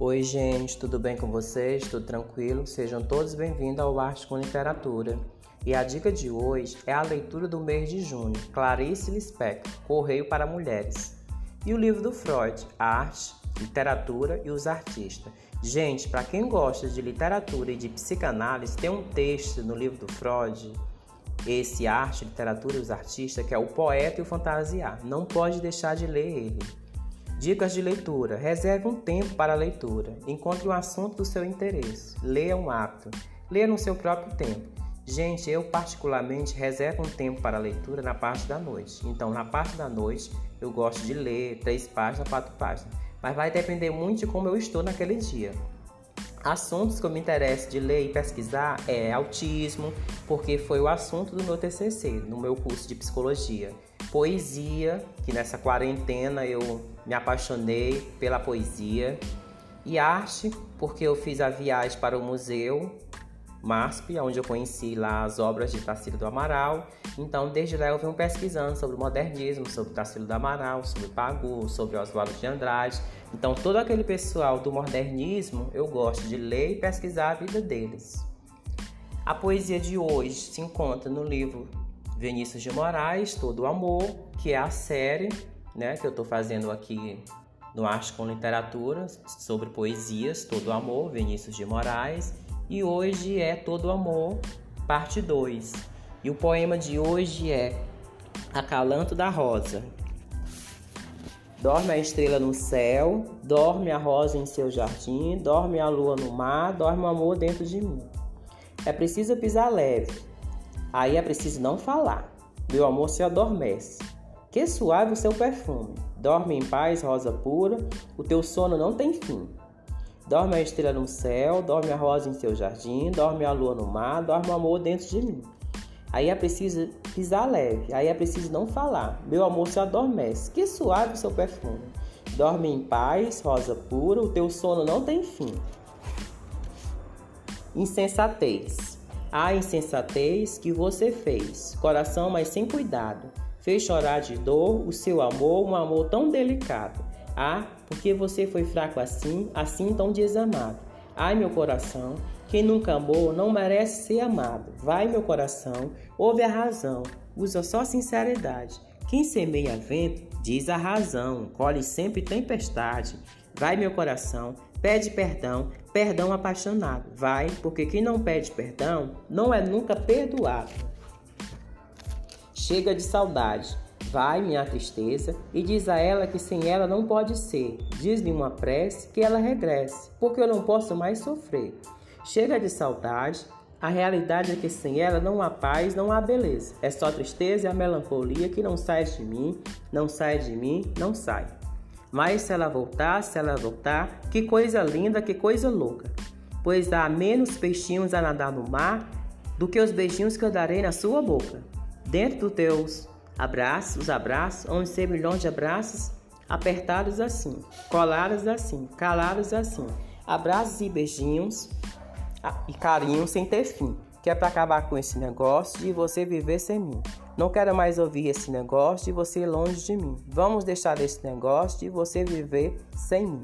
Oi, gente, tudo bem com vocês? Tudo tranquilo? Sejam todos bem-vindos ao Arte com Literatura. E a dica de hoje é a leitura do mês de junho, Clarice Lispector, Correio para Mulheres. E o livro do Freud, Arte, Literatura e os Artistas. Gente, para quem gosta de literatura e de psicanálise, tem um texto no livro do Freud, esse Arte, Literatura e os Artistas, que é o Poeta e o Fantasiar. Não pode deixar de ler ele. Dicas de leitura. Reserve um tempo para a leitura. Encontre um assunto do seu interesse. Leia um hábito. Leia no seu próprio tempo. Gente, eu particularmente reservo um tempo para a leitura na parte da noite. Então, na parte da noite, eu gosto de ler três páginas, quatro páginas. Mas vai depender muito de como eu estou naquele dia. Assuntos que eu me interesso de ler e pesquisar é autismo, porque foi o assunto do meu TCC, no meu curso de psicologia. Poesia, que nessa quarentena eu me apaixonei pela poesia. E arte, porque eu fiz a viagem para o museu MASP, onde eu conheci lá as obras de Tarsilo do Amaral. Então, desde lá eu venho pesquisando sobre o modernismo, sobre Tarsilo do Amaral, sobre Pagu, sobre Oswaldo de Andrade. Então, todo aquele pessoal do modernismo, eu gosto de ler e pesquisar a vida deles. A poesia de hoje se encontra no livro Vinícius de Moraes, Todo Amor, que é a série né, que eu estou fazendo aqui no Arte com Literatura sobre poesias, Todo Amor, Vinícius de Moraes. E hoje é Todo Amor, parte 2. E o poema de hoje é Acalanto da Rosa. Dorme a estrela no céu, dorme a rosa em seu jardim, dorme a lua no mar, dorme o amor dentro de mim. É preciso pisar leve, aí é preciso não falar. Meu amor se adormece. Que suave o seu perfume. Dorme em paz, rosa pura, o teu sono não tem fim. Dorme a estrela no céu, dorme a rosa em seu jardim, dorme a lua no mar, dorme o amor dentro de mim. Aí é preciso pisar leve, aí é preciso não falar. Meu amor se adormece, que suave o seu perfume. Dorme em paz, rosa pura, o teu sono não tem fim. Insensatez. A insensatez que você fez, coração, mas sem cuidado. Fez chorar de dor o seu amor, um amor tão delicado. Ah, porque você foi fraco assim, assim tão desamado. Ai, meu coração, quem nunca amou não merece ser amado. Vai, meu coração, ouve a razão, usa só sinceridade. Quem semeia vento, diz a razão, colhe sempre tempestade. Vai, meu coração, pede perdão, perdão apaixonado. Vai, porque quem não pede perdão não é nunca perdoado. Chega de saudade. Vai, minha tristeza, e diz a ela que sem ela não pode ser. Diz-lhe uma prece que ela regresse, porque eu não posso mais sofrer. Chega de saudade, a realidade é que sem ela não há paz, não há beleza. É só tristeza e a melancolia que não sai de mim, não sai de mim, não sai. Mas se ela voltar, se ela voltar, que coisa linda, que coisa louca. Pois há menos peixinhos a nadar no mar do que os beijinhos que eu darei na sua boca. Dentro dos teus Abraços, os abraços, onde ser milhões de abraços, apertados assim, colados assim, calados assim. Abraços e beijinhos e carinho sem ter fim. Que é para acabar com esse negócio de você viver sem mim. Não quero mais ouvir esse negócio de você longe de mim. Vamos deixar esse negócio de você viver sem mim.